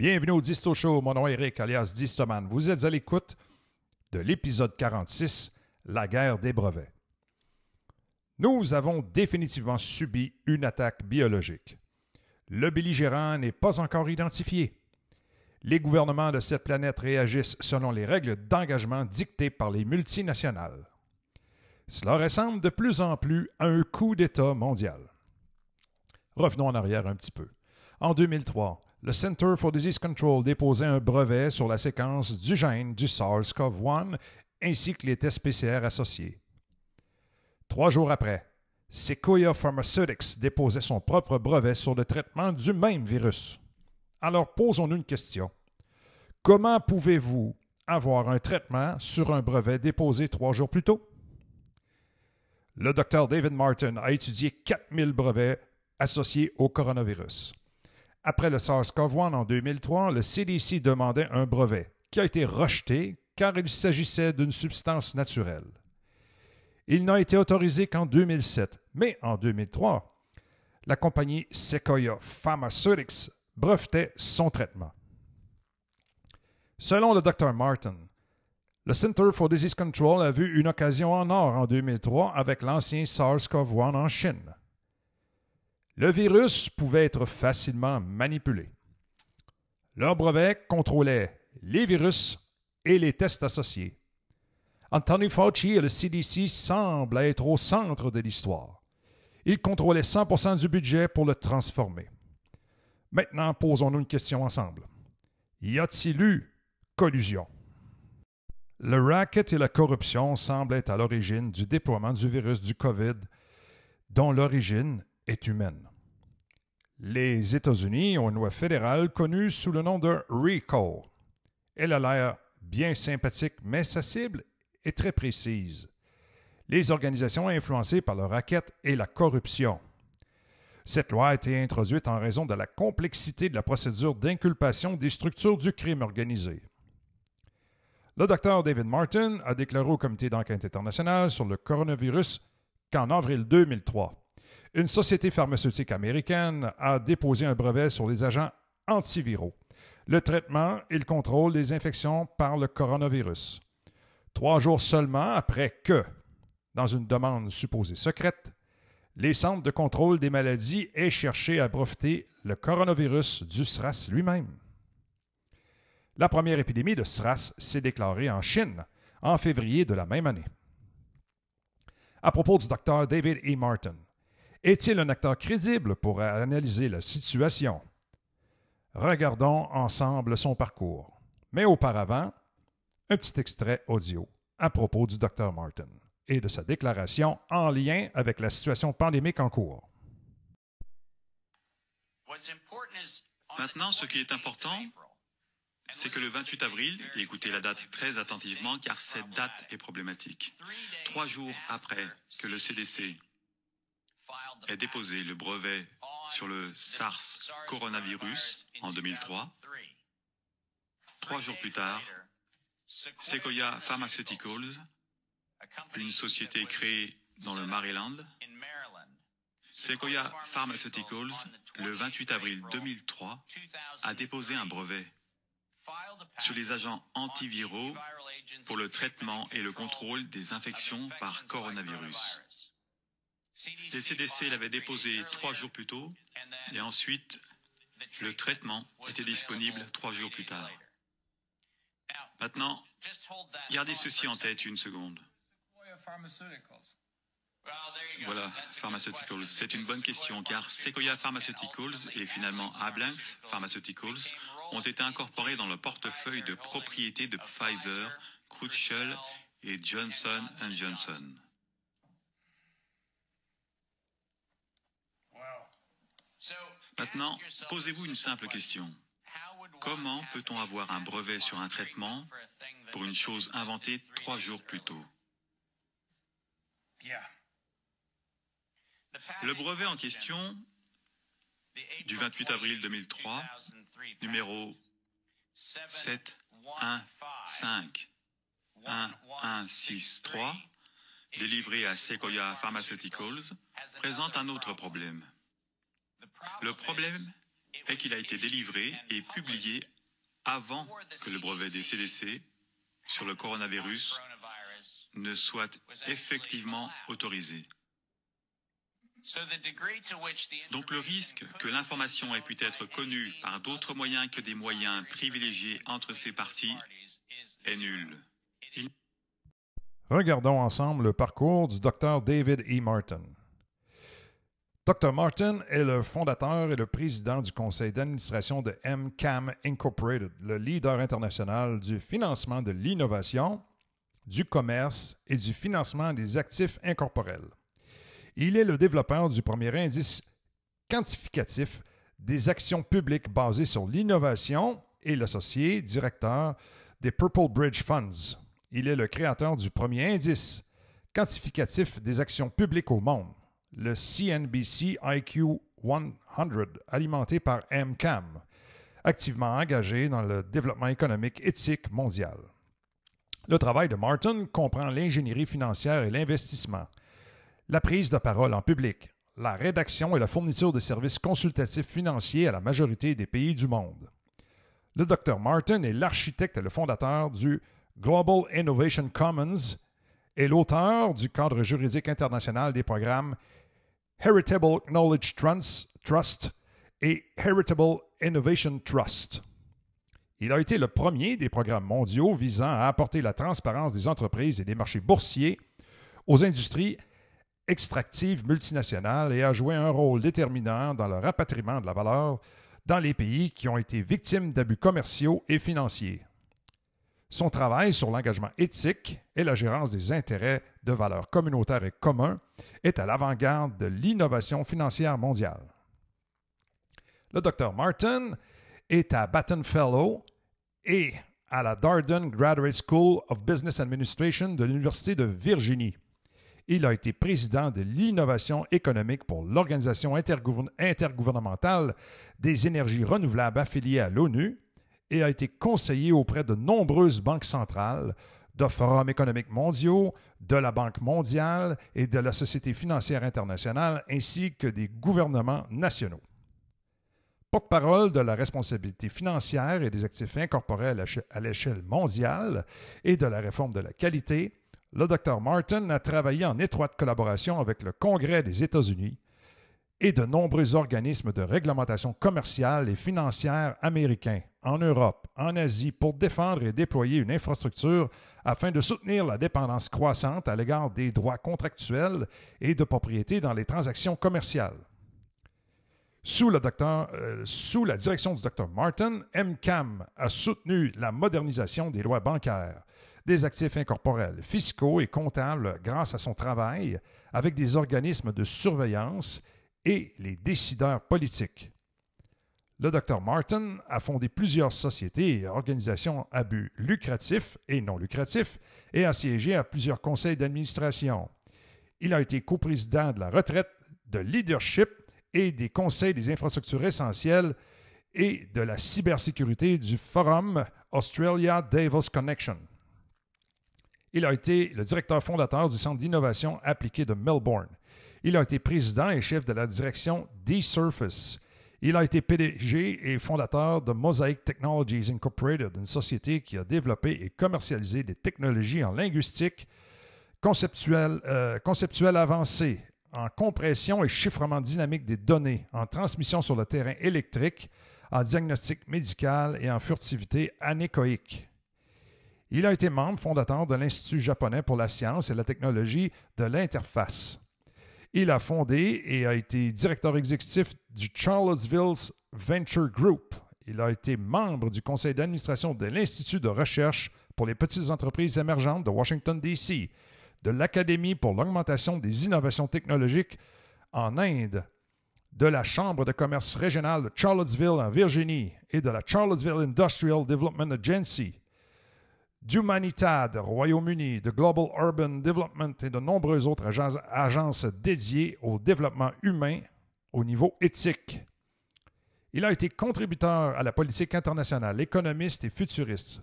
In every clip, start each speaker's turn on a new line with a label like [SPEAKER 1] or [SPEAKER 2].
[SPEAKER 1] Bienvenue au Disto Show, mon nom est Eric alias Distoman. Vous êtes à l'écoute de l'épisode 46, La guerre des brevets. Nous avons définitivement subi une attaque biologique. Le belligérant n'est pas encore identifié. Les gouvernements de cette planète réagissent selon les règles d'engagement dictées par les multinationales. Cela ressemble de plus en plus à un coup d'État mondial. Revenons en arrière un petit peu. En 2003, le Center for Disease Control déposait un brevet sur la séquence du gène du SARS-CoV-1 ainsi que les tests PCR associés. Trois jours après, Sequoia Pharmaceuticals déposait son propre brevet sur le traitement du même virus. Alors posons-nous une question. Comment pouvez-vous avoir un traitement sur un brevet déposé trois jours plus tôt? Le docteur David Martin a étudié 4000 brevets associés au coronavirus. Après le SARS-CoV-1 en 2003, le CDC demandait un brevet qui a été rejeté car il s'agissait d'une substance naturelle. Il n'a été autorisé qu'en 2007, mais en 2003, la compagnie Sequoia Pharmaceuticals brevetait son traitement. Selon le Dr. Martin, le Center for Disease Control a vu une occasion en or en 2003 avec l'ancien SARS-CoV-1 en Chine. Le virus pouvait être facilement manipulé. Leur brevet contrôlait les virus et les tests associés. Anthony Fauci et le CDC semblent être au centre de l'histoire. Ils contrôlaient 100% du budget pour le transformer. Maintenant, posons-nous une question ensemble. Y a-t-il eu collusion? Le racket et la corruption semblent être à l'origine du déploiement du virus du COVID, dont l'origine est humaine. Les États-Unis ont une loi fédérale connue sous le nom de RICO. Elle a l'air bien sympathique, mais sa cible est très précise. Les organisations influencées par le racket et la corruption. Cette loi a été introduite en raison de la complexité de la procédure d'inculpation des structures du crime organisé. Le docteur David Martin a déclaré au Comité d'enquête internationale sur le coronavirus qu'en avril 2003, une société pharmaceutique américaine a déposé un brevet sur les agents antiviraux, le traitement et le contrôle des infections par le coronavirus. Trois jours seulement après que, dans une demande supposée secrète, les centres de contrôle des maladies aient cherché à breveter le coronavirus du SRAS lui-même. La première épidémie de SRAS s'est déclarée en Chine en février de la même année. À propos du docteur David E. Martin, est-il un acteur crédible pour analyser la situation? Regardons ensemble son parcours. Mais auparavant, un petit extrait audio à propos du Dr Martin et de sa déclaration en lien avec la situation pandémique en cours.
[SPEAKER 2] Maintenant, ce qui est important, c'est que le 28 avril, et écoutez la date très attentivement car cette date est problématique, trois jours après que le CDC ait déposé le brevet sur le SARS coronavirus en 2003. Trois jours plus tard, Sequoia Pharmaceuticals, une société créée dans le Maryland, Sequoia Pharmaceuticals, le 28 avril 2003, a déposé un brevet sur les agents antiviraux pour le traitement et le contrôle des infections par coronavirus. Les CDC l'avaient déposé trois jours plus tôt et ensuite le traitement était disponible trois jours plus tard. Maintenant, gardez ceci en tête une seconde. Voilà, Pharmaceuticals. C'est une bonne question car Sequoia Pharmaceuticals et finalement Ablanx Pharmaceuticals ont été incorporés dans le portefeuille de propriété de Pfizer, Crucial et Johnson Johnson. Maintenant, posez-vous une simple question. Comment peut-on avoir un brevet sur un traitement pour une chose inventée trois jours plus tôt? Le brevet en question du 28 avril 2003, numéro 7151163, délivré à Sequoia Pharmaceuticals, présente un autre problème. Le problème est qu'il a été délivré et publié avant que le brevet des CDC sur le coronavirus ne soit effectivement autorisé. Donc le risque que l'information ait pu être connue par d'autres moyens que des moyens privilégiés entre ces parties est nul.
[SPEAKER 1] Regardons ensemble le parcours du Dr David E. Martin. Dr. Martin est le fondateur et le président du conseil d'administration de MCAM Incorporated, le leader international du financement de l'innovation, du commerce et du financement des actifs incorporels. Il est le développeur du premier indice quantificatif des actions publiques basées sur l'innovation et l'associé directeur des Purple Bridge Funds. Il est le créateur du premier indice quantificatif des actions publiques au monde, le CNBC IQ 100, alimenté par MCAM, activement engagé dans le développement économique éthique mondial. Le travail de Martin comprend l'ingénierie financière et l'investissement, la prise de parole en public, la rédaction et la fourniture de services consultatifs financiers à la majorité des pays du monde. Le Dr Martin est l'architecte et le fondateur du Global Innovation Commons et l'auteur du cadre juridique international des programmes Heritable Knowledge Trust et Heritable Innovation Trust. Il a été le premier des programmes mondiaux visant à apporter la transparence des entreprises et des marchés boursiers aux industries extractives multinationales et a joué un rôle déterminant dans le rapatriement de la valeur dans les pays qui ont été victimes d'abus commerciaux et financiers. Son travail sur l'engagement éthique et la gérance des intérêts de valeurs communautaires et communs est à l'avant-garde de l'innovation financière mondiale. Le Dr Martin est à Batten Fellow et à la Darden Graduate School of Business Administration de l'Université de Virginie. Il a été président de l'innovation économique pour l'Organisation intergouvernementale des énergies renouvelables affiliée à l'ONU et a été conseiller auprès de nombreuses banques centrales, de forums économiques mondiaux, de la Banque mondiale et de la Société financière internationale, ainsi que des gouvernements nationaux. Porte-parole de la responsabilité financière et des actifs incorporels à l'échelle mondiale et de la réforme de la qualité, le Dr Martin a travaillé en étroite collaboration avec le Congrès des États-Unis et de nombreux organismes de réglementation commerciale et financière américains en Europe, en Asie, pour défendre et déployer une infrastructure afin de soutenir la dépendance croissante à l'égard des droits contractuels et de propriété dans les transactions commerciales. Sous, euh, la direction du Dr Martin, MCAM a soutenu la modernisation des lois bancaires, des actifs incorporels, fiscaux et comptables grâce à son travail avec des organismes de surveillance et les décideurs politiques. Le Dr Martin a fondé plusieurs sociétés et organisations à but lucratif et non lucratif et a siégé à plusieurs conseils d'administration. Il a été coprésident de la retraite de leadership et des conseils des infrastructures essentielles et de la cybersécurité du Forum Australia Davos Connection. Il a été le directeur fondateur du Centre d'innovation appliquée de Melbourne. Il a été président et chef de la direction D-Surface. Il a été PDG et fondateur de Mosaic Technologies Incorporated, une société qui a développé et commercialisé des technologies en linguistique conceptuelle, euh, avancée, en compression et chiffrement dynamique des données, en transmission sur le terrain électrique, en diagnostic médical et en furtivité anéchoïque. Il a été membre fondateur de l'Institut japonais pour la science et la technologie de l'interface. Il a fondé et a été directeur exécutif du Charlottesville Venture Group. Il a été membre du conseil d'administration de l'Institut de recherche pour les petites entreprises émergentes de Washington, D.C., de l'Académie pour l'augmentation des innovations technologiques en Inde, de la Chambre de commerce régionale de Charlottesville en Virginie et de la Charlottesville Industrial Development Agency d'Humanitad, Royaume-Uni, de Global Urban Development et de nombreuses autres agences, dédiées au développement humain au niveau éthique. Il a été contributeur à la politique internationale, économiste et futuriste.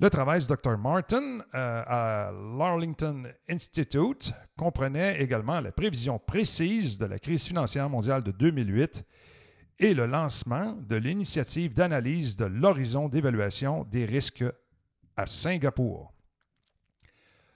[SPEAKER 1] Le travail du Dr. Martin euh, à l'Arlington Institute comprenait également la prévision précise de la crise financière mondiale de 2008 et le lancement de l'initiative d'analyse de l'horizon d'évaluation des risques à Singapour.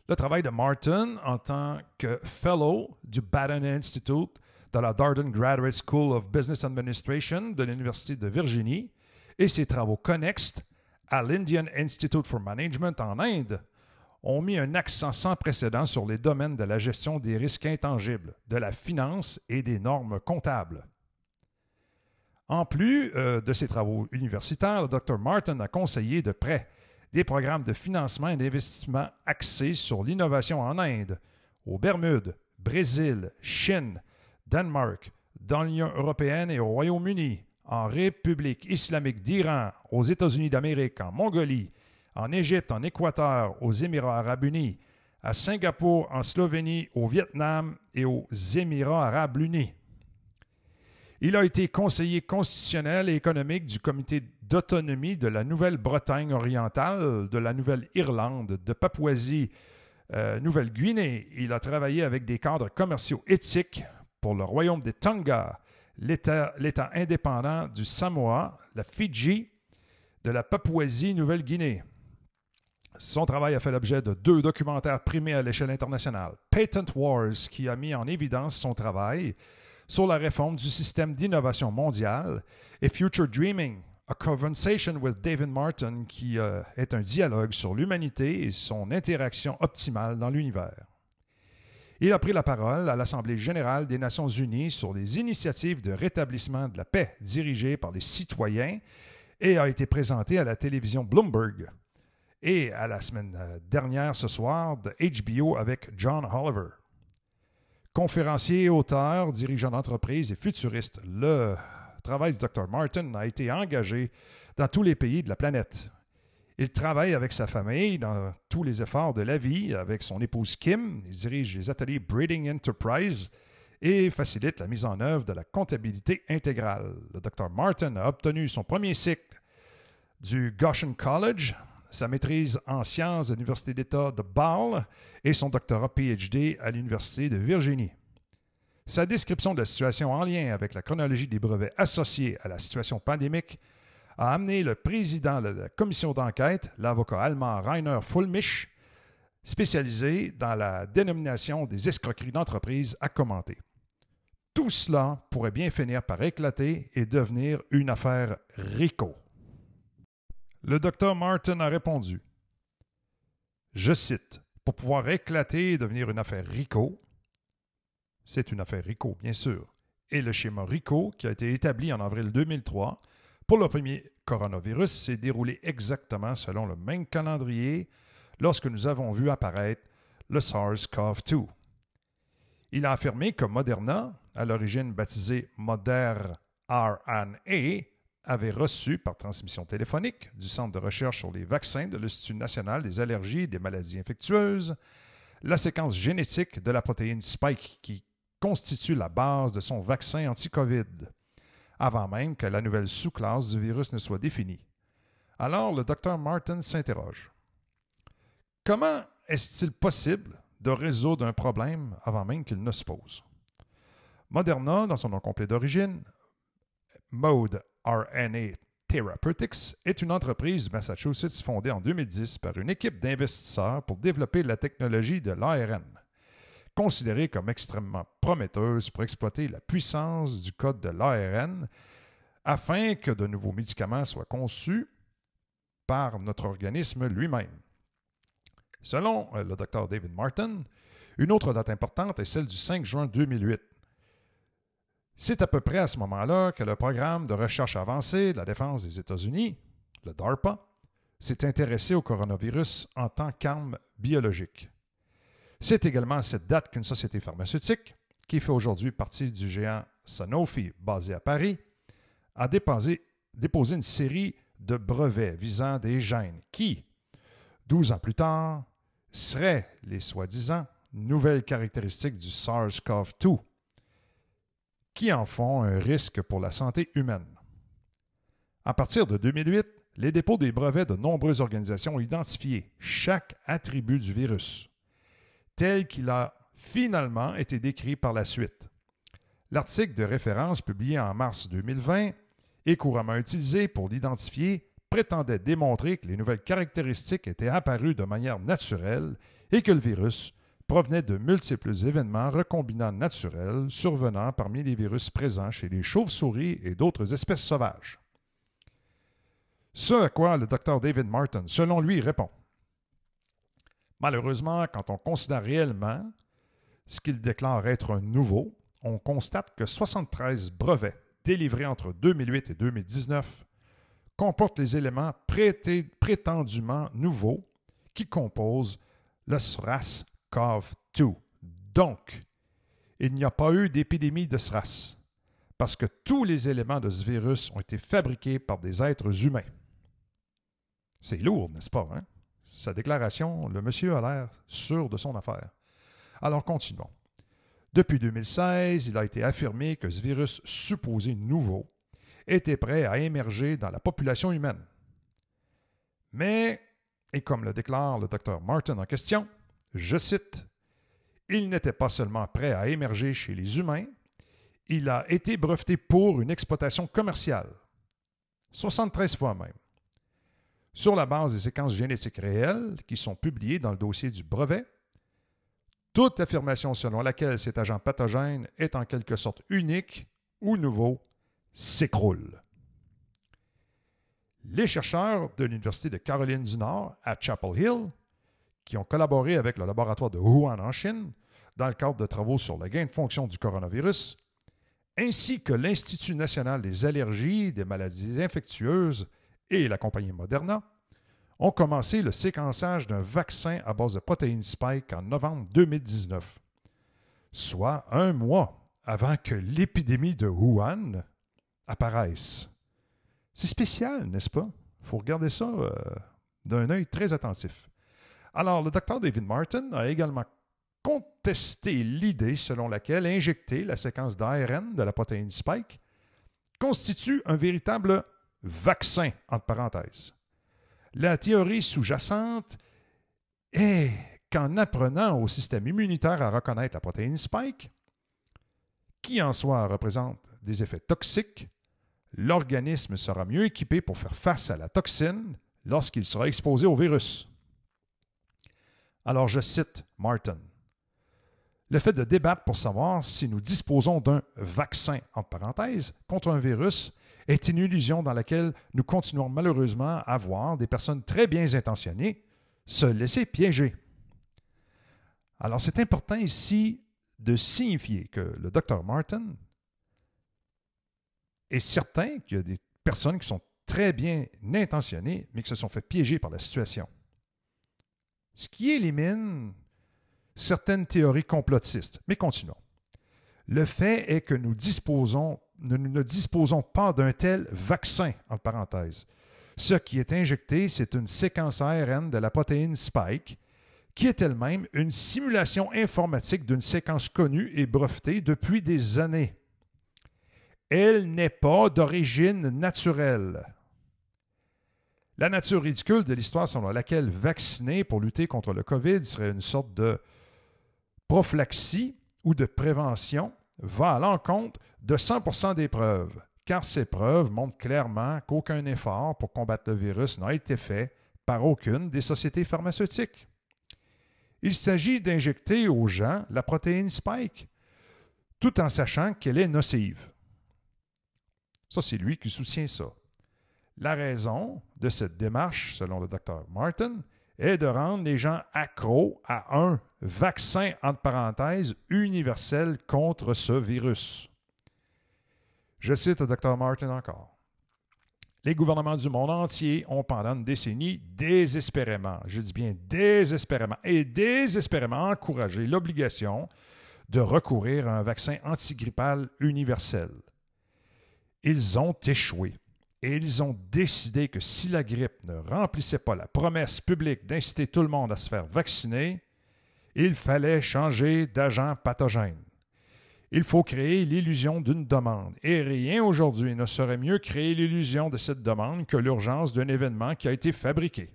[SPEAKER 1] Le travail de Martin en tant que Fellow du Batten Institute de la Darden Graduate School of Business Administration de l'Université de Virginie et ses travaux connexes à l'Indian Institute for Management en Inde ont mis un accent sans précédent sur les domaines de la gestion des risques intangibles, de la finance et des normes comptables. En plus euh, de ses travaux universitaires, le Dr. Martin a conseillé de près des programmes de financement et d'investissement axés sur l'innovation en Inde, aux Bermudes, Brésil, Chine, Danemark, dans l'Union européenne et au Royaume-Uni, en République islamique d'Iran, aux États-Unis d'Amérique, en Mongolie, en Égypte, en Équateur, aux Émirats arabes unis, à Singapour, en Slovénie, au Vietnam et aux Émirats arabes unis. Il a été conseiller constitutionnel et économique du comité d'autonomie de la Nouvelle-Bretagne orientale, de la Nouvelle-Irlande, de Papouasie, euh. Il a travaillé avec des cadres commerciaux éthiques pour le royaume des Tonga, l'État indépendant du Samoa, la Fidji, de la Papouasie-Nouvelle-Guinée. Son travail a fait l'objet de deux documentaires primés à l'échelle internationale. Patent Wars, qui a mis en évidence son travail sur la réforme du système d'innovation mondial, et Future Dreaming, A Conversation with David Martin, qui euh, est un dialogue sur l'humanité et son interaction optimale dans l'univers. Il a pris la parole à l'Assemblée générale des Nations unies sur les initiatives de rétablissement de la paix dirigées par les citoyens et a été présenté à la télévision Bloomberg et à la semaine euh, dernière ce soir de HBO avec John Oliver. Conférencier, auteur, dirigeant d'entreprise et futuriste, le travail du Dr. Martin a été engagé dans tous les pays de la planète. Il travaille avec sa famille dans tous les efforts de la vie, avec son épouse Kim. Il dirige les ateliers Breeding Enterprise et facilite la mise en œuvre de la comptabilité intégrale. Le Dr. Martin a obtenu son premier cycle du Goshen College sa maîtrise en sciences de l'Université d'État de Bâle et son doctorat PhD à l'Université de Virginie. Sa description de la situation en lien avec la chronologie des brevets associés à la situation pandémique a amené le président de la commission d'enquête, l'avocat allemand Rainer Fulmich, spécialisé dans la dénomination des escroqueries d'entreprise, à commenter. Tout cela pourrait bien finir par éclater et devenir une affaire RICO. Le docteur Martin a répondu Je cite Pour pouvoir éclater et devenir une affaire RICO, c'est une affaire RICO, bien sûr, et le schéma RICO, qui a été établi en avril 2003 pour le premier coronavirus, s'est déroulé exactement selon le même calendrier lorsque nous avons vu apparaître le SARS-CoV-2. Il a affirmé que Moderna, à l'origine baptisé Moderna RNA, avait reçu par transmission téléphonique du Centre de recherche sur les vaccins de l'Institut national des allergies et des maladies infectieuses la séquence génétique de la protéine Spike qui constitue la base de son vaccin anti-COVID, avant même que la nouvelle sous-classe du virus ne soit définie. Alors le docteur Martin s'interroge. Comment est-il possible de résoudre un problème avant même qu'il ne se pose? Moderna, dans son nom complet d'origine, Mode RNA Therapeutics est une entreprise du Massachusetts fondée en 2010 par une équipe d'investisseurs pour développer la technologie de l'ARN, considérée comme extrêmement prometteuse pour exploiter la puissance du code de l'ARN afin que de nouveaux médicaments soient conçus par notre organisme lui-même. Selon euh, le Dr David Martin, une autre date importante est celle du 5 juin 2008, c'est à peu près à ce moment-là que le programme de recherche avancée de la défense des États-Unis, le DARPA, s'est intéressé au coronavirus en tant qu'arme biologique. C'est également à cette date qu'une société pharmaceutique, qui fait aujourd'hui partie du géant Sanofi basé à Paris, a déposé, une série de brevets visant des gènes qui, 12 ans plus tard, seraient les soi-disant nouvelles caractéristiques du SARS-CoV-2 qui en font un risque pour la santé humaine. À partir de 2008, les dépôts des brevets de nombreuses organisations ont identifié chaque attribut du virus, tel qu'il a finalement été décrit par la suite. L'article de référence publié en mars 2020 et couramment utilisé pour l'identifier prétendait démontrer que les nouvelles caractéristiques étaient apparues de manière naturelle et que le virus provenait de multiples événements recombinants naturels survenant parmi les virus présents chez les chauves-souris et d'autres espèces sauvages. Ce à quoi le docteur David Martin, selon lui, répond. Malheureusement, quand on considère réellement ce qu'il déclare être un nouveau, on constate que 73 brevets délivrés entre 2008 et 2019 comportent les éléments prétendument nouveaux qui composent le SRAS-CoV-2. Donc, il n'y a pas eu d'épidémie de SRAS parce que tous les éléments de ce virus ont été fabriqués par des êtres humains. C'est lourd, n'est-ce pas? Hein? Sa déclaration, le monsieur a l'air sûr de son affaire. Alors continuons. Depuis 2016, il a été affirmé que ce virus supposé nouveau était prêt à émerger dans la population humaine. Mais, et comme le déclare le docteur Martin en question, je cite, Il n'était pas seulement prêt à émerger chez les humains, il a été breveté pour une exploitation commerciale, 73 fois même. Sur la base des séquences génétiques réelles qui sont publiées dans le dossier du brevet, toute affirmation selon laquelle cet agent pathogène est en quelque sorte unique ou nouveau s'écroule. Les chercheurs de l'Université de Caroline du Nord à Chapel Hill, qui ont collaboré avec le laboratoire de Wuhan en Chine dans le cadre de travaux sur le gain de fonction du coronavirus, ainsi que l'Institut national des allergies, des maladies infectieuses et la compagnie Moderna, ont commencé le séquençage d'un vaccin à base de protéines Spike en novembre 2019, soit un mois avant que l'épidémie de Wuhan apparaisse. C'est spécial, n'est-ce pas? Il faut regarder ça euh, d'un œil très attentif. Alors, le docteur David Martin a également contesté l'idée selon laquelle injecter la séquence d'ARN de la protéine Spike constitue un véritable vaccin, entre parenthèses. La théorie sous-jacente est qu'en apprenant au système immunitaire à reconnaître la protéine spike, qui en soi représente des effets toxiques, l'organisme sera mieux équipé pour faire face à la toxine lorsqu'il sera exposé au virus. Alors je cite Martin. Le fait de débattre pour savoir si nous disposons d'un vaccin, entre parenthèses, contre un virus est une illusion dans laquelle nous continuons malheureusement à voir des personnes très bien intentionnées se laisser piéger. Alors c'est important ici de signifier que le docteur Martin est certain qu'il y a des personnes qui sont très bien intentionnées, mais qui se sont fait piéger par la situation. Ce qui élimine certaines théories complotistes. Mais continuons. Le fait est que nous disposons nous ne disposons pas d'un tel vaccin, en parenthèse. Ce qui est injecté, c'est une séquence ARN de la protéine Spike, qui est elle-même une simulation informatique d'une séquence connue et brevetée depuis des années. Elle n'est pas d'origine naturelle. La nature ridicule de l'histoire selon laquelle vacciner pour lutter contre le COVID serait une sorte de prophylaxie ou de prévention va à l'encontre de 100% des preuves, car ces preuves montrent clairement qu'aucun effort pour combattre le virus n'a été fait par aucune des sociétés pharmaceutiques. Il s'agit d'injecter aux gens la protéine Spike, tout en sachant qu'elle est nocive. Ça, c'est lui qui soutient ça. La raison de cette démarche, selon le docteur Martin, est de rendre les gens accros à un vaccin, entre parenthèses, universel contre ce virus. Je cite le docteur Martin encore. Les gouvernements du monde entier ont pendant une décennie désespérément, je dis bien désespérément, et désespérément encouragé l'obligation de recourir à un vaccin antigrippal universel. Ils ont échoué et ils ont décidé que si la grippe ne remplissait pas la promesse publique d'inciter tout le monde à se faire vacciner, il fallait changer d'agent pathogène. Il faut créer l'illusion d'une demande. Et rien aujourd'hui ne serait mieux créer l'illusion de cette demande que l'urgence d'un événement qui a été fabriqué.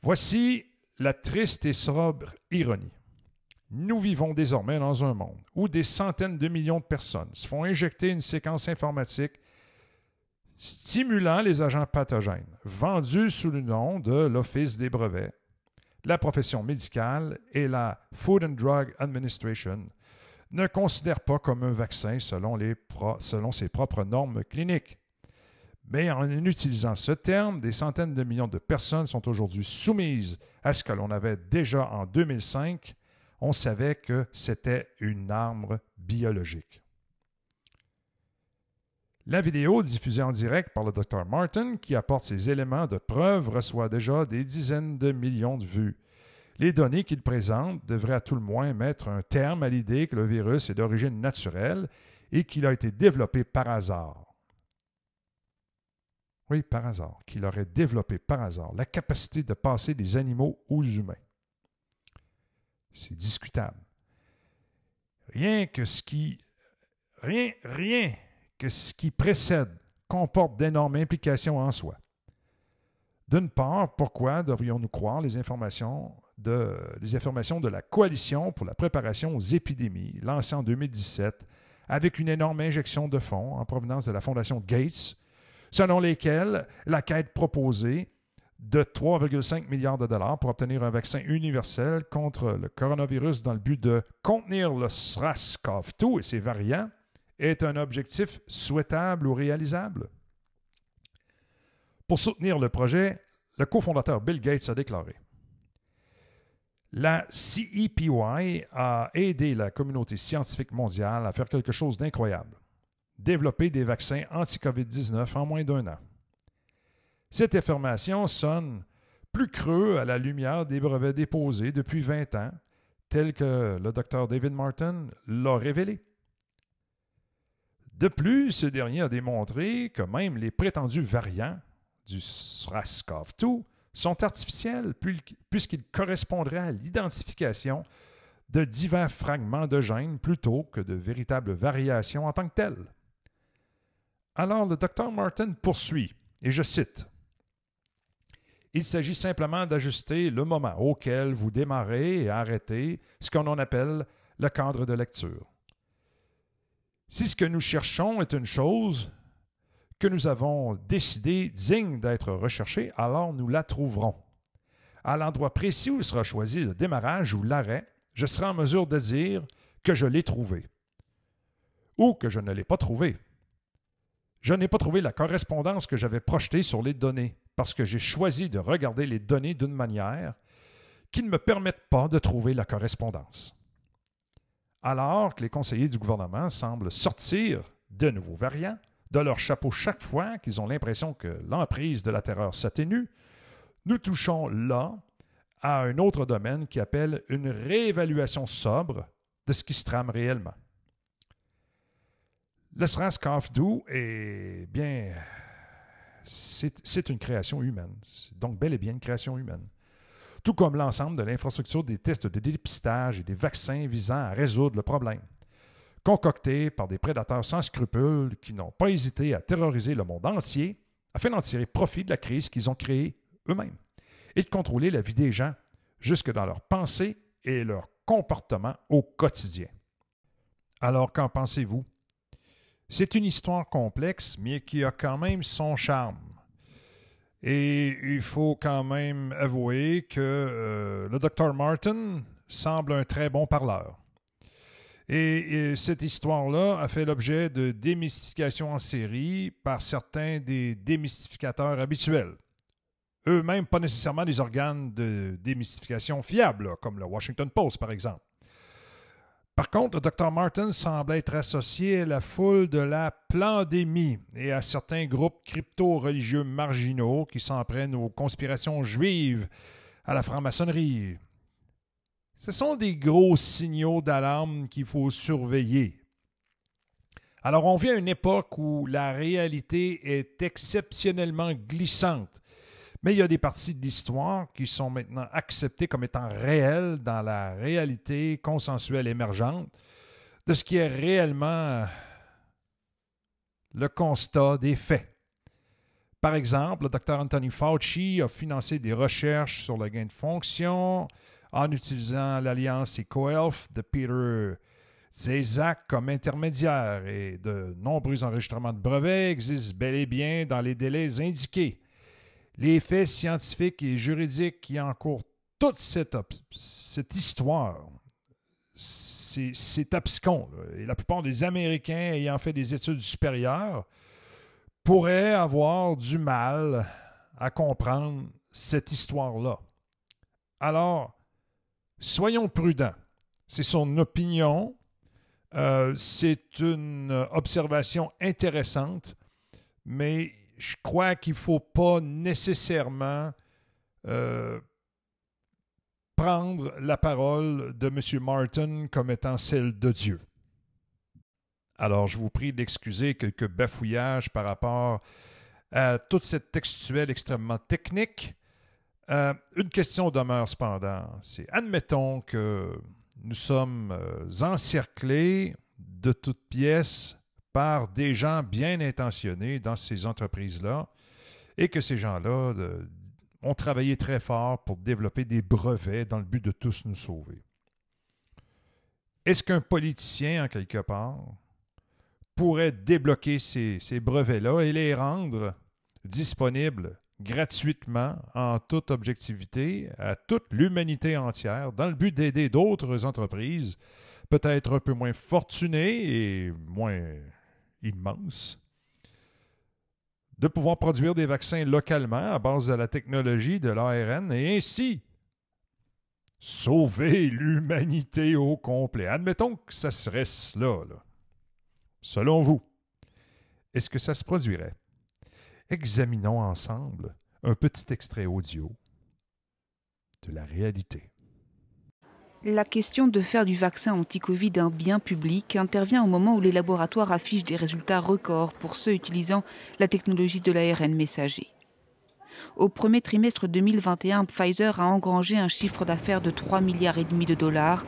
[SPEAKER 1] Voici la triste et sobre ironie. Nous vivons désormais dans un monde où des centaines de millions de personnes se font injecter une séquence informatique stimulant les agents pathogènes, vendus sous le nom de l'Office des brevets, la profession médicale et la Food and Drug Administration ne considèrent pas comme un vaccin selon, ses propres normes cliniques. Mais en utilisant ce terme, des centaines de millions de personnes sont aujourd'hui soumises à ce que l'on avait déjà en 2005. On savait que c'était une arme biologique. La vidéo diffusée en direct par le Dr Martin, qui apporte ses éléments de preuve, reçoit déjà des dizaines de millions de vues. Les données qu'il présente devraient à tout le moins mettre un terme à l'idée que le virus est d'origine naturelle et qu'il a été développé par hasard. Oui, par hasard, qu'il aurait développé par hasard la capacité de passer des animaux aux humains. C'est discutable. Rien que ce qui. Rien, rien que ce qui précède comporte d'énormes implications en soi. D'une part, pourquoi devrions-nous croire les informations, de, la Coalition pour la préparation aux épidémies, lancée en 2017, avec une énorme injection de fonds en provenance de la Fondation Gates, selon lesquelles la quête proposée de 3,5 milliards de dollars pour obtenir un vaccin universel contre le coronavirus dans le but de contenir le SRAS-CoV-2 et ses variants est un objectif souhaitable ou réalisable? Pour soutenir le projet, le cofondateur Bill Gates a déclaré La CEPY a aidé la communauté scientifique mondiale à faire quelque chose d'incroyable développer des vaccins anti-COVID-19 en moins d'un an. Cette affirmation sonne plus creux à la lumière des brevets déposés depuis 20 ans, tels que le docteur David Martin l'a révélé. De plus, ce dernier a démontré que même les prétendus variants du SRAS-CoV-2 sont artificiels puisqu'ils correspondraient à l'identification de divers fragments de gènes plutôt que de véritables variations en tant que telles. Alors le docteur Martin poursuit, et je cite, Il s'agit simplement d'ajuster le moment auquel vous démarrez et arrêtez ce qu'on appelle le cadre de lecture. Si ce que nous cherchons est une chose que nous avons décidé digne d'être recherchée, alors nous la trouverons. À l'endroit précis où sera choisi le démarrage ou l'arrêt, je serai en mesure de dire que je l'ai trouvé ou que je ne l'ai pas trouvé. Je n'ai pas trouvé la correspondance que j'avais projetée sur les données parce que j'ai choisi de regarder les données d'une manière qui ne me permette pas de trouver la correspondance alors que les conseillers du gouvernement semblent sortir de nouveaux variants de leur chapeau chaque fois qu'ils ont l'impression que l'emprise de la terreur s'atténue, nous touchons là à un autre domaine qui appelle une réévaluation sobre de ce qui se trame réellement. Le SRAS-CoV-2 est bien. C'est une création humaine. Donc, bel et bien une création humaine tout comme l'ensemble de l'infrastructure des tests de dépistage et des vaccins visant à résoudre le problème, concoctés par des prédateurs sans scrupules qui n'ont pas hésité à terroriser le monde entier afin d'en tirer profit de la crise qu'ils ont créée eux-mêmes et de contrôler la vie des gens jusque dans leurs pensées et leur comportement au quotidien. Alors, qu'en pensez-vous? C'est une histoire complexe, mais qui a quand même son charme. Et il faut quand même avouer que euh, le docteur Martin semble un très bon parleur. Et, cette histoire-là a fait l'objet de démystification en série par certains des démystificateurs habituels. Eux-mêmes pas nécessairement des organes de démystification fiables, comme le Washington Post par exemple. Par contre, le Dr. Martin semble être associé à la foule de la pandémie et à certains groupes crypto-religieux marginaux qui s'en prennent aux conspirations juives, à la franc-maçonnerie. Ce sont des gros signaux d'alarme qu'il faut surveiller. Alors on vit à une époque où la réalité est exceptionnellement glissante mais il y a des parties de l'histoire qui sont maintenant acceptées comme étant réelles dans la réalité consensuelle émergente de ce qui est réellement le constat des faits. Par exemple, le Dr. Anthony Fauci a financé des recherches sur le gain de fonction en utilisant l'alliance EcoHealth de Peter Zezak comme intermédiaire et de nombreux enregistrements de brevets existent bel et bien dans les délais indiqués. Les faits scientifiques et juridiques qui encourent toute cette, histoire, c'est abscon. Et la plupart des Américains ayant fait des études supérieures pourraient avoir du mal à comprendre cette histoire-là. Alors, soyons prudents. C'est son opinion, euh, c'est une observation intéressante, mais je crois qu'il ne faut pas nécessairement euh, prendre la parole de M. Martin comme étant celle de Dieu. Alors, je vous prie d'excuser quelques bafouillages par rapport à toute cette textuelle extrêmement technique. Euh, une question demeure cependant. C'est admettons que nous sommes euh, encerclés de toutes pièces par des gens bien intentionnés dans ces entreprises-là et que ces gens-là euh, ont travaillé très fort pour développer des brevets dans le but de tous nous sauver. Est-ce qu'un politicien, en quelque part, pourrait débloquer ces, ces brevets-là et les rendre disponibles gratuitement, en toute objectivité, à toute l'humanité entière, dans le but d'aider d'autres entreprises, peut-être un peu moins fortunées et moins immenses, de pouvoir produire des vaccins localement à base de la technologie de l'ARN et ainsi sauver l'humanité au complet. Admettons que ça serait cela. Selon vous, est-ce que ça se produirait? examinons ensemble un petit extrait audio de la réalité.
[SPEAKER 3] La question de faire du vaccin anti-Covid un bien public intervient au moment où les laboratoires affichent des résultats records pour ceux utilisant la technologie de l'ARN messager. Au premier trimestre 2021, Pfizer a engrangé un chiffre d'affaires de 3 milliards de dollars.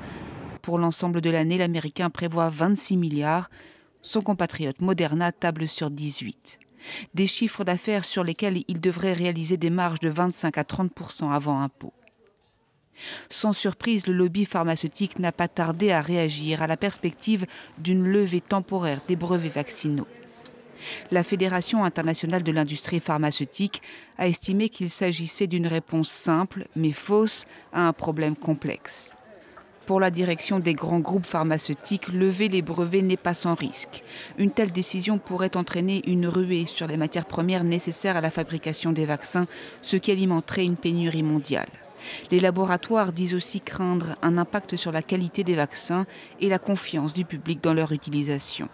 [SPEAKER 3] Pour l'ensemble de l'année, l'américain prévoit 26 milliards. Son compatriote Moderna table sur 18 des chiffres d'affaires sur lesquels il devrait réaliser des marges de 25 à 30% avant impôt. Sans surprise, le lobby pharmaceutique n'a pas tardé à réagir à la perspective d'une levée temporaire des brevets vaccinaux. La Fédération internationale de l'industrie pharmaceutique a estimé qu'il s'agissait d'une réponse simple mais fausse à un problème complexe. Pour la direction des grands groupes pharmaceutiques, lever les brevets n'est pas sans risque. Une telle décision pourrait entraîner une ruée sur les matières premières nécessaires à la fabrication des vaccins, ce qui alimenterait une pénurie mondiale. Les laboratoires disent aussi craindre un impact sur la qualité des vaccins et la confiance du public dans leur utilisation.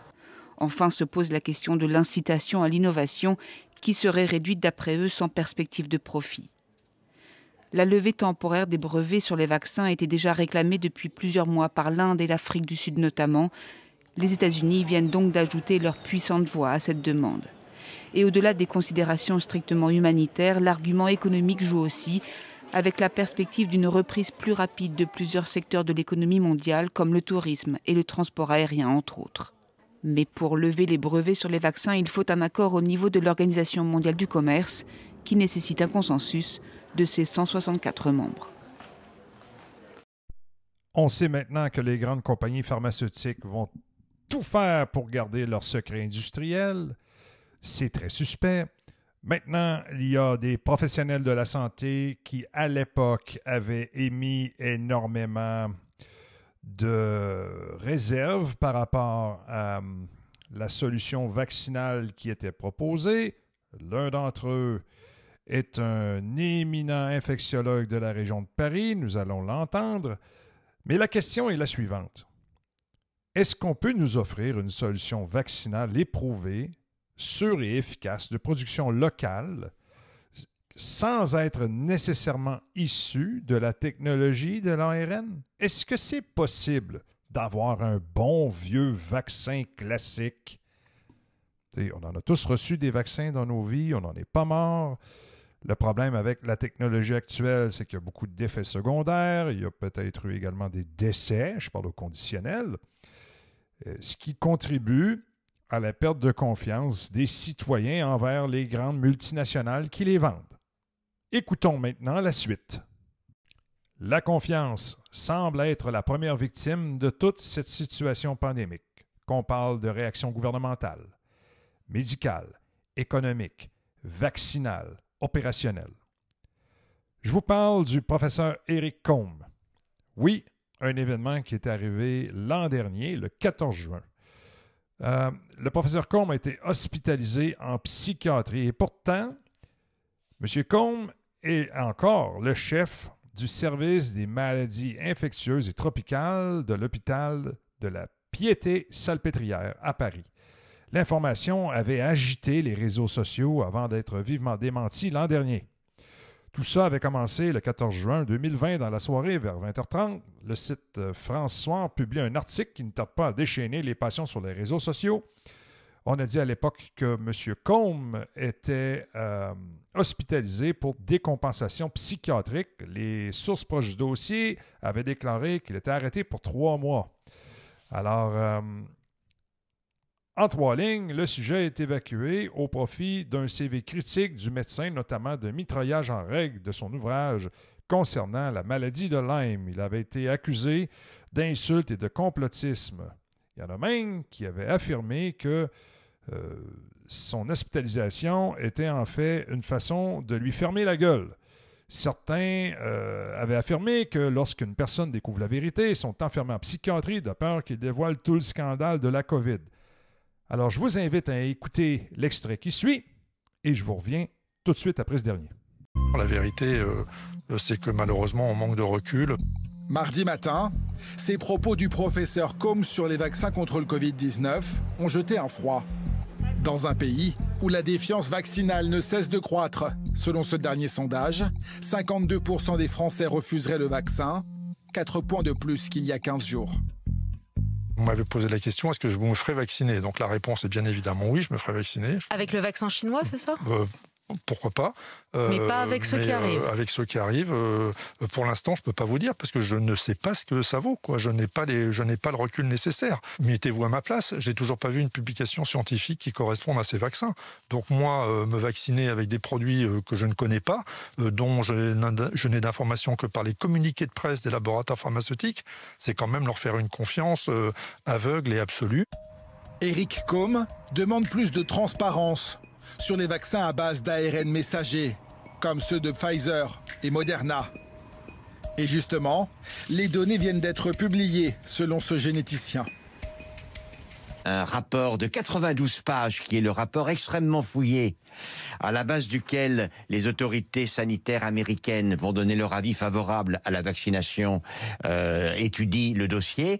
[SPEAKER 3] Enfin se pose la question de l'incitation à l'innovation qui serait réduite d'après eux sans perspective de profit. La levée temporaire des brevets sur les vaccins était déjà réclamée depuis plusieurs mois par l'Inde et l'Afrique du Sud notamment. Les États-Unis viennent donc d'ajouter leur puissante voix à cette demande. Et au-delà des considérations strictement humanitaires, l'argument économique joue aussi, avec la perspective d'une reprise plus rapide de plusieurs secteurs de l'économie mondiale, comme le tourisme et le transport aérien, entre autres. Mais pour lever les brevets sur les vaccins, il faut un accord au niveau de l'Organisation mondiale du commerce, qui nécessite un consensus de ses 164 membres.
[SPEAKER 1] On sait maintenant que les grandes compagnies pharmaceutiques vont tout faire pour garder leurs secrets industriels. C'est très suspect. Maintenant, il y a des professionnels de la santé qui, à l'époque, avaient émis énormément de réserves par rapport à hum, la solution vaccinale qui était proposée. L'un d'entre eux est un éminent infectiologue de la région de Paris, nous allons l'entendre, mais la question est la suivante. Est-ce qu'on peut nous offrir une solution vaccinale éprouvée, sûre et efficace, de production locale, sans être nécessairement issue de la technologie de l'ARN? Est-ce que c'est possible d'avoir un bon vieux vaccin classique? on en a tous reçu des vaccins dans nos vies, on n'en est pas mort. Le problème avec la technologie actuelle, c'est qu'il y a beaucoup d'effets secondaires. Il y a peut-être eu également des décès, je parle au conditionnel, euh, ce qui contribue à la perte de confiance des citoyens envers les grandes multinationales qui les vendent. Écoutons maintenant la suite. La confiance semble être la première victime de toute cette situation pandémique, qu'on parle de réaction gouvernementale, médicale, économique, vaccinale, opérationnelle. Je vous parle du professeur Eric Combe. Oui, un événement qui est arrivé l'an dernier, le 14 juin. Euh, le professeur Combe a été hospitalisé en psychiatrie et pourtant, M. Combe est encore le chef du service des maladies infectieuses et tropicales de l'hôpital de la Piété-Salpêtrière à Paris. L'information avait agité les réseaux sociaux avant d'être vivement démentie l'an dernier. Tout ça avait commencé le 14 juin 2020 dans la soirée vers 20h30. Le site euh, France Soir publie un article qui ne tarde pas à déchaîner les passions sur les réseaux sociaux. On a dit à l'époque que M. Combe était euh, hospitalisé pour décompensation psychiatrique. Les sources proches du dossier avaient déclaré qu'il était arrêté pour trois mois. Alors, euh, en trois lignes, le sujet est évacué au profit d'un CV critique du médecin, notamment de mitraillage en règle de son ouvrage concernant la maladie de Lyme. Il avait été accusé d'insultes et de complotisme. Il y en a même qui avaient affirmé que euh, son hospitalisation était en fait une façon de lui fermer la gueule. Certains euh, avaient affirmé que lorsqu'une personne découvre la vérité, ils sont enfermés en psychiatrie de peur qu'il dévoile tout le scandale de la COVID. Alors, je vous invite à écouter l'extrait qui suit et je vous reviens tout de suite après ce dernier.
[SPEAKER 4] La vérité, euh, c'est que malheureusement, on manque de recul.
[SPEAKER 5] Mardi matin, ces propos du professeur Combs sur les vaccins contre le Covid-19 ont jeté un froid dans un pays où la défiance vaccinale ne cesse de croître, selon ce dernier sondage, 52% des Français refuseraient le vaccin, 4 points de plus qu'il y a 15 jours.
[SPEAKER 4] On m'avait posé la question, est-ce que je me ferais vacciner? Donc la réponse est bien évidemment oui, je me ferais vacciner.
[SPEAKER 6] Avec le vaccin chinois, c'est ça?
[SPEAKER 4] Euh, pourquoi pas.
[SPEAKER 6] mais pas avec ceux qui euh, arrivent.
[SPEAKER 4] avec ceux qui arrivent, euh, pour l'instant, je peux pas vous dire parce que je ne sais pas ce que ça vaut. Quoi. Je n'ai pas les, je n'ai pas le recul nécessaire. Mettez-vous à ma place. J'ai toujours pas vu une publication scientifique qui corresponde à ces vaccins. Donc moi, euh, me vacciner avec des produits que je ne connais pas, dont je, n'ai d'informations que par les communiqués de presse des laboratoires pharmaceutiques, c'est quand même leur faire une confiance aveugle et absolue.
[SPEAKER 5] Eric Combe demande plus de transparence sur les vaccins à base d'ARN messager, comme ceux de Pfizer et Moderna. Et justement, les données viennent d'être publiées selon ce généticien.
[SPEAKER 7] Un rapport de 92 pages qui est le rapport extrêmement fouillé, à la base duquel les autorités sanitaires américaines vont donner leur avis favorable à la vaccination, euh, étudie le dossier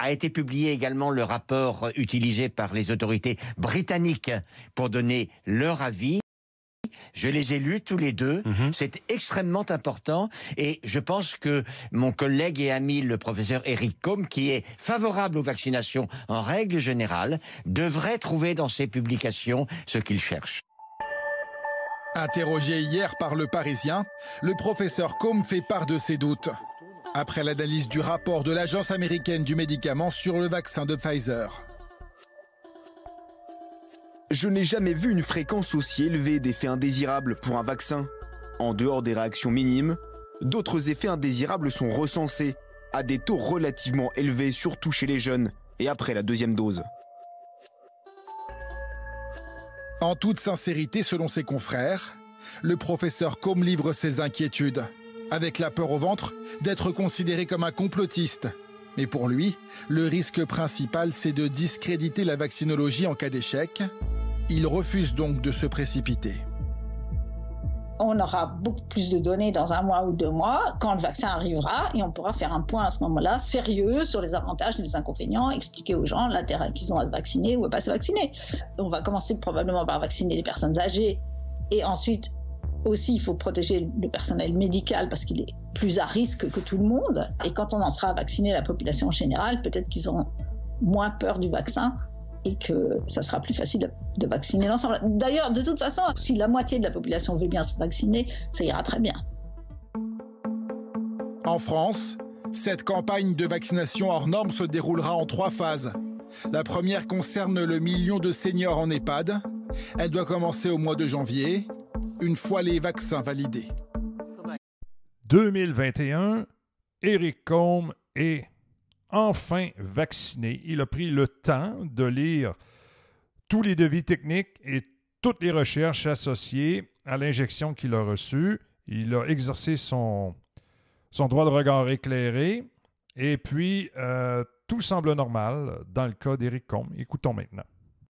[SPEAKER 7] a été publié également le rapport utilisé par les autorités britanniques pour donner leur avis. Je les ai lus tous les deux. Mhm. C'est extrêmement important et je pense que mon collègue et ami, le professeur Eric Combe, qui est favorable aux vaccinations en règle générale, devrait trouver dans ses publications ce qu'il cherche.
[SPEAKER 5] Interrogé hier par le Parisien, le professeur Combe fait part de ses doutes après l'analyse du rapport de l'Agence américaine du médicament sur le vaccin de Pfizer.
[SPEAKER 8] Je n'ai jamais vu une fréquence aussi élevée d'effets indésirables pour un vaccin. En dehors des réactions minimes, d'autres effets indésirables sont recensés à des taux relativement élevés, surtout chez les jeunes et après la deuxième dose.
[SPEAKER 5] En toute sincérité, selon ses confrères, le professeur Combe livre ses inquiétudes avec la peur au ventre d'être considéré comme un complotiste. Mais pour lui, le risque principal, c'est de discréditer la vaccinologie en cas d'échec. Il refuse donc de se précipiter.
[SPEAKER 9] On aura beaucoup plus de données dans un mois ou deux mois quand le vaccin arrivera et on pourra faire un point à ce moment-là sérieux sur les avantages et les inconvénients, expliquer aux gens l'intérêt qu'ils ont à se vacciner ou à pas se vacciner. On va commencer probablement par vacciner les personnes âgées et ensuite aussi, il faut protéger le personnel médical parce qu'il est plus à risque que tout le monde. Et quand on en sera vacciné la population générale, peut-être qu'ils auront moins peur du vaccin et que ça sera plus facile de, vacciner l'ensemble. D'ailleurs, de toute façon, si la moitié de la population veut bien se vacciner, ça ira très bien.
[SPEAKER 5] En France, cette campagne de vaccination hors norme se déroulera en trois phases. La première concerne le million de seniors en EHPAD. Elle doit commencer au mois de janvier une fois les vaccins validés.
[SPEAKER 1] 2021, Eric Combe est enfin vacciné. Il a pris le temps de lire tous les devis techniques et toutes les recherches associées à l'injection qu'il a reçue. Il a exercé son, son droit de regard éclairé. Et puis, euh, tout semble normal dans le cas d'Éric Combe. Écoutons maintenant.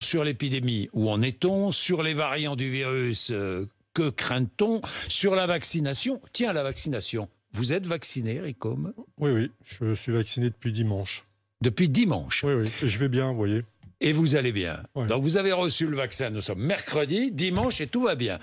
[SPEAKER 10] Sur l'épidémie, où en est-on? Sur les variants du virus, euh, que craint-on? Sur la vaccination Tiens, la vaccination. Vous êtes vacciné, Eric Combe
[SPEAKER 4] Oui, oui, je suis vacciné depuis dimanche.
[SPEAKER 10] Depuis dimanche?
[SPEAKER 4] Oui, oui, je vais bien, vous voyez.
[SPEAKER 10] Et vous allez bien? Donc vous avez reçu le vaccin, nous sommes mercredi, dimanche et tout va bien.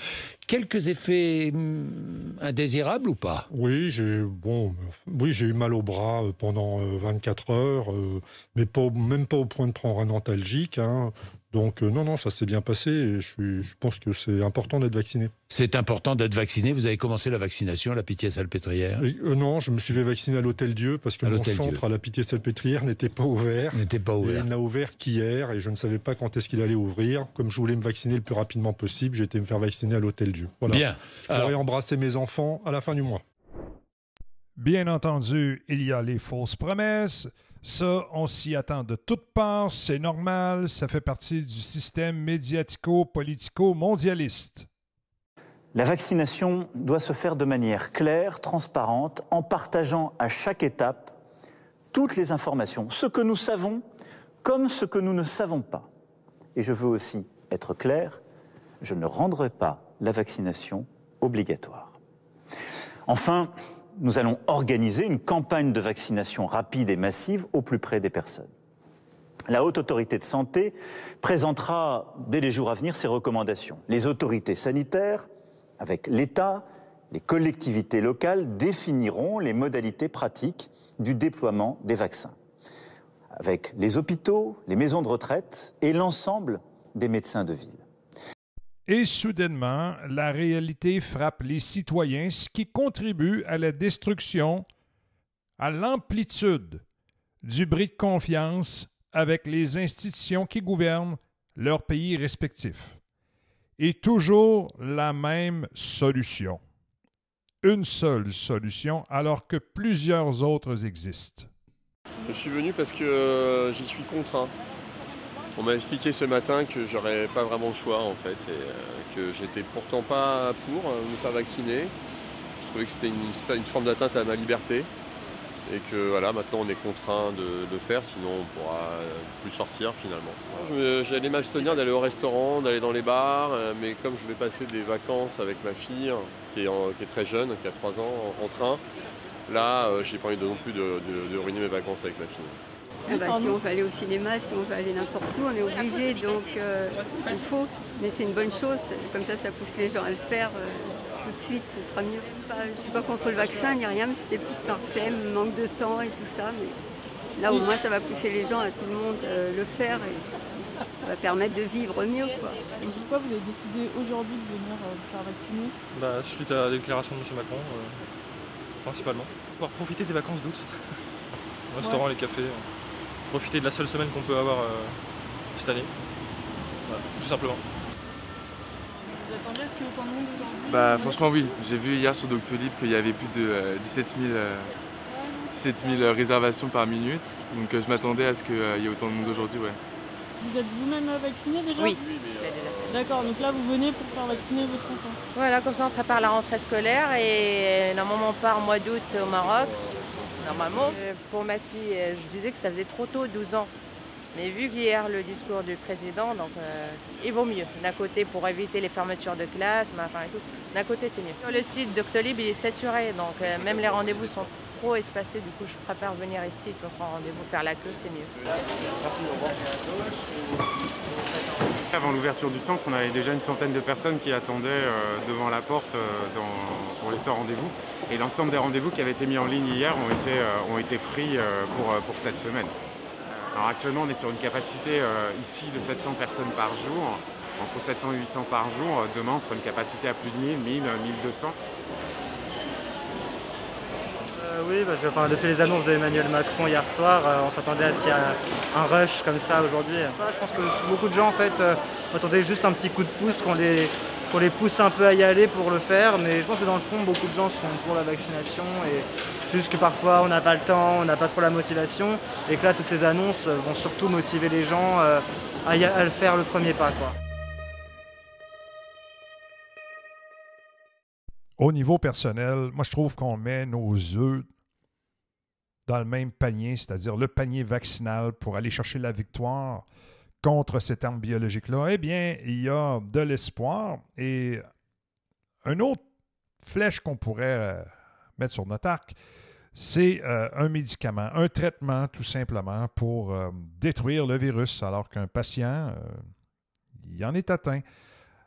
[SPEAKER 10] Quelques effets hmm, indésirables ou pas?
[SPEAKER 4] Oui, j'ai bon, oui, eu mal au bras euh, pendant 24 euh, heures, euh, mais pas, même pas au point de prendre un antalgique. Hein. Donc non, non, ça s'est bien passé et je, je pense que c'est important d'être vacciné.
[SPEAKER 10] C'est important d'être vacciné. Vous avez commencé la vaccination à la Pitié-Salpêtrière
[SPEAKER 4] Non, je me suis fait vacciner à l'Hôtel Dieu parce que mon centre à la Pitié-Salpêtrière n'était pas ouvert.
[SPEAKER 10] N'était pas ouvert.
[SPEAKER 4] Et il n'a ouvert qu'hier et je ne savais pas quand est-ce qu'il allait ouvrir. Comme je voulais me vacciner le plus rapidement possible, j'ai été me faire vacciner à l'Hôtel Dieu.
[SPEAKER 10] Voilà. Bien.
[SPEAKER 4] Je pourrais embrasser mes enfants à la fin du mois.
[SPEAKER 1] Bien entendu, il y a les fausses promesses. Ça, on s'y attend de toutes parts, c'est normal, ça fait partie du système médiatico-politico-mondialiste.
[SPEAKER 11] La vaccination doit se faire de manière claire, transparente, en partageant à chaque étape toutes les informations, ce que nous savons comme ce que nous ne savons pas. Et je veux aussi être clair, je ne rendrai pas la vaccination obligatoire. Enfin, nous allons organiser une campagne de vaccination rapide et massive au plus près des personnes. La Haute Autorité de Santé présentera dès les jours à venir ses recommandations. Les autorités sanitaires, avec l'État, les collectivités locales, définiront les modalités pratiques du déploiement des vaccins. Avec les hôpitaux, les maisons de retraite et l'ensemble des médecins de ville.
[SPEAKER 1] Et soudainement, la réalité frappe les citoyens, ce qui contribue à la destruction, à l'amplitude du bris de confiance avec les institutions qui gouvernent leurs pays respectifs. Et toujours la même solution. Une seule solution alors que plusieurs autres existent.
[SPEAKER 12] Je suis venu parce que euh, j'y suis contraint. On m'a expliqué ce matin que j'aurais pas vraiment le choix en fait et euh, que j'étais pourtant pas pour euh, me faire vacciner. Je trouvais que c'était une, forme d'atteinte à ma liberté et que voilà maintenant on est contraint de le faire sinon on pourra euh, plus sortir finalement. J'allais m'abstenir d'aller au restaurant, d'aller dans les bars, mais comme je vais passer des vacances avec ma fille qui est, très jeune, qui a 3 ans en, train, là j'ai pas envie non plus de ruiner mes vacances avec ma fille.
[SPEAKER 13] Ah bah, si on veut aller au cinéma, si on veut aller n'importe où, on est obligé, donc euh, il faut. Mais c'est une bonne chose, comme ça ça pousse les gens à le faire euh, tout de suite, ce sera mieux. je ne suis pas contre le vaccin ni rien, mais c'était plus par flemme, manque de temps et tout ça. Mais là au moins ça va pousser les gens à tout le monde euh, le faire et ça va permettre de vivre mieux. Quoi.
[SPEAKER 14] pourquoi vous avez décidé aujourd'hui de venir vous faire vacciner?
[SPEAKER 15] Bah, Suite à la déclaration de M. Macron, principalement. Pour profiter des vacances d'août. Restaurants, les cafés profiter de la seule semaine qu'on peut avoir euh, cette année. Voilà, tout simplement.
[SPEAKER 14] Vous attendez à ce qu'il y ait autant de monde aujourd'hui
[SPEAKER 15] Bah franchement oui, j'ai vu hier sur Doctolib qu'il y avait plus de 17 000, euh, réservations par minute, donc euh, je m'attendais à ce qu'il y ait autant de monde aujourd'hui. Ouais.
[SPEAKER 14] Vous êtes vous-même vacciné déjà
[SPEAKER 13] Oui.
[SPEAKER 14] D'accord, donc là vous venez pour faire vacciner votre enfant
[SPEAKER 6] Voilà, comme ça on prépare la rentrée scolaire et normalement on part au mois d'août au Maroc normalement. Euh, pour ma fille, euh, je disais que ça faisait trop tôt, 12 ans. Mais vu qu'hier le discours du président, donc euh, il vaut mieux. D'un côté pour éviter les fermetures de classe, enfin. D'un côté c'est mieux. Sur le site Doctolib il est saturé, donc même les rendez-vous sont trop espacés. Du coup je préfère venir ici sans rendez-vous faire la queue, c'est mieux.
[SPEAKER 15] Merci, au revoir.
[SPEAKER 16] Avant l'ouverture du centre, on avait déjà une centaine de personnes qui attendaient devant la porte pour laisser rendez-vous. Et l'ensemble des rendez-vous qui avaient été mis en ligne hier ont été, euh, ont été pris euh, pour, euh, pour cette semaine. Alors actuellement, on est sur une capacité ici de 700 personnes par jour, entre 700 et 800 par jour. Demain, on sera une capacité à plus de 1000, 1000, 1200.
[SPEAKER 17] Oui, parce que depuis les annonces d'Emmanuel Macron hier soir, on s'attendait à ce qu'il y ait un, rush comme ça aujourd'hui. Je pense que beaucoup de gens en fait attendaient juste un petit coup de pouce qu'on les, les pousse un peu à y aller pour le faire. Mais je pense que dans le fond, beaucoup de gens sont pour la vaccination et Juste que parfois on n'a pas le temps, on n'a pas trop la motivation, et que là toutes ces annonces vont surtout motiver les gens à, à le faire le premier pas. Quoi.
[SPEAKER 1] Au niveau personnel, moi je trouve qu'on met nos œufs dans le même panier, c'est-à-dire le panier vaccinal pour aller chercher la victoire contre cette arme biologique-là. Eh bien, il y a de l'espoir et un autre flèche qu'on pourrait euh, mettre sur notre arc, c'est euh, un médicament, un traitement tout simplement pour euh, détruire le virus alors qu'un patient, il en est atteint.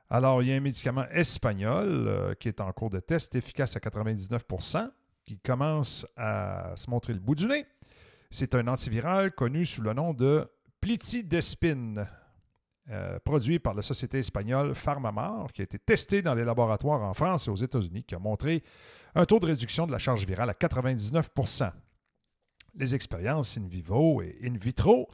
[SPEAKER 1] Alors, il y a un médicament espagnol qui est en cours de test, efficace à 99 qui commence à se montrer le bout du nez. C'est un antiviral connu sous le nom de Plitidespine, euh, produit par la société espagnole Pharmamar, qui a été testé dans les laboratoires en France et aux États-Unis, qui a montré un taux de réduction de la charge virale à 99% Les expériences in vivo et in vitro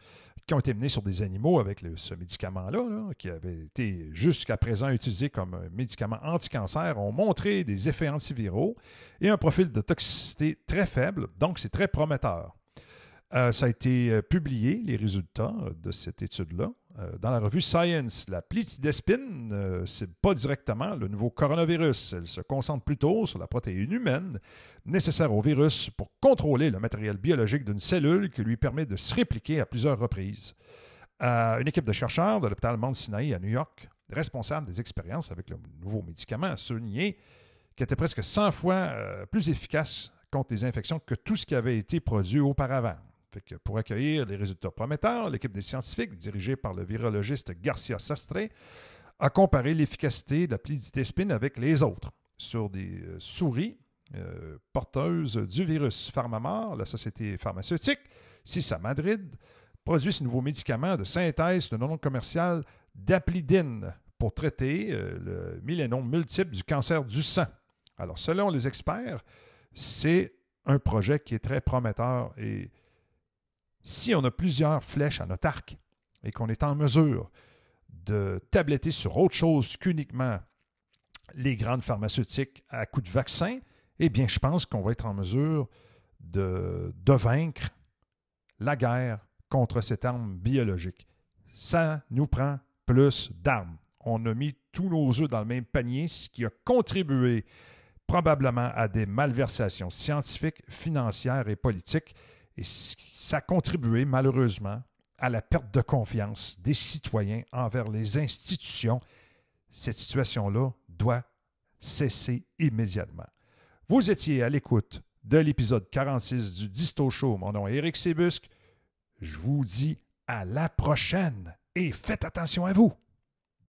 [SPEAKER 1] qui ont été menés sur des animaux avec ce médicament-là, qui avait été jusqu'à présent utilisé comme médicament anti-cancer, ont montré des effets antiviraux et un profil de toxicité très faible, donc c'est très prometteur. Euh, ça a été euh, publié, les résultats de cette étude-là, euh, dans la revue Science. La plitidespine, ce n'est pas directement le nouveau coronavirus. Elle se concentre plutôt sur la protéine humaine nécessaire au virus pour contrôler le matériel biologique d'une cellule qui lui permet de se répliquer à plusieurs reprises. une équipe de chercheurs de l'hôpital Mount Sinai à New York, responsable des expériences avec le nouveau médicament, a souligné qu'il était presque 100 fois plus efficace contre les infections que tout ce qui avait été produit auparavant pour accueillir les résultats prometteurs, l'équipe des scientifiques, dirigée par le virologiste Garcia Sastre, a comparé l'efficacité de la avec les autres sur des euh, souris euh, porteuses du virus. Pharmamar, la société pharmaceutique, CISA Madrid, produit ce nouveau médicament de synthèse de nom commercial d'aplidine pour traiter euh, le millénome multiple du cancer du sang. Alors, selon les experts, c'est un projet qui est très prometteur et si on a plusieurs flèches à notre arc et qu'on est en mesure de tabletter sur autre chose qu'uniquement les grandes pharmaceutiques à coup de vaccin, eh bien, je pense qu'on va être en mesure de, de vaincre la guerre contre cette arme biologique. Ça nous prend plus d'armes. On a mis tous nos œufs dans le même panier, ce qui a contribué probablement à des malversations scientifiques, financières et politiques et ça a contribué malheureusement à la perte de confiance des citoyens envers les institutions. Cette situation-là doit cesser immédiatement. Vous étiez à l'écoute de l'épisode 46 du Disto Show. Mon nom est Eric Sébusque. Je vous dis à la prochaine et faites attention à vous.